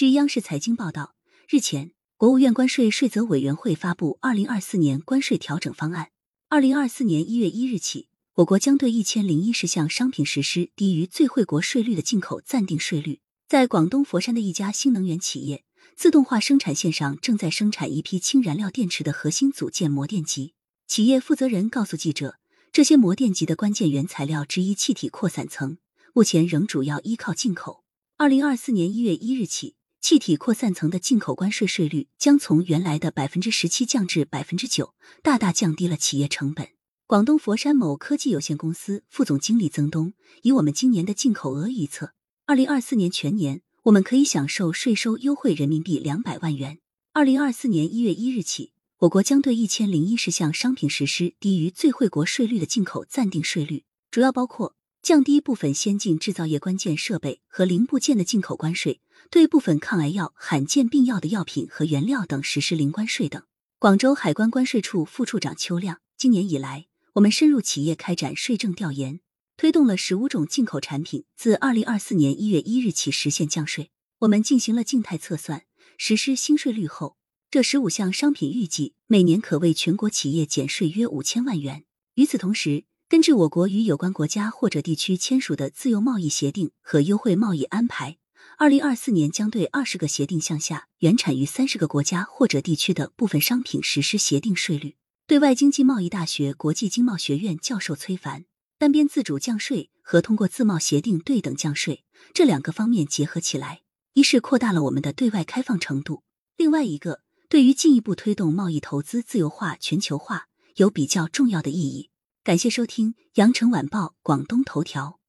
据央视财经报道，日前，国务院关税税则委员会发布二零二四年关税调整方案。二零二四年一月一日起，我国将对一千零一十项商品实施低于最惠国税率的进口暂定税率。在广东佛山的一家新能源企业，自动化生产线上正在生产一批氢燃料电池的核心组件膜电极。企业负责人告诉记者，这些膜电极的关键原材料之一气体扩散层，目前仍主要依靠进口。二零二四年一月一日起。气体扩散层的进口关税税率将从原来的百分之十七降至百分之九，大大降低了企业成本。广东佛山某科技有限公司副总经理曾东以我们今年的进口额预测，二零二四年全年我们可以享受税收优惠人民币两百万元。二零二四年一月一日起，我国将对一千零一十项商品实施低于最惠国税率的进口暂定税率，主要包括降低部分先进制造业关键设备和零部件的进口关税。对部分抗癌药、罕见病药的药品和原料等实施零关税等。广州海关关税处副处长邱亮，今年以来，我们深入企业开展税政调研，推动了十五种进口产品自二零二四年一月一日起实现降税。我们进行了静态测算，实施新税率后，这十五项商品预计每年可为全国企业减税约五千万元。与此同时，根据我国与有关国家或者地区签署的自由贸易协定和优惠贸易安排。二零二四年将对二十个协定项下原产于三十个国家或者地区的部分商品实施协定税率。对外经济贸易大学国际经贸学院教授崔凡，单边自主降税和通过自贸协定对等降税这两个方面结合起来，一是扩大了我们的对外开放程度，另外一个对于进一步推动贸易投资自由化、全球化有比较重要的意义。感谢收听羊城晚报广东头条。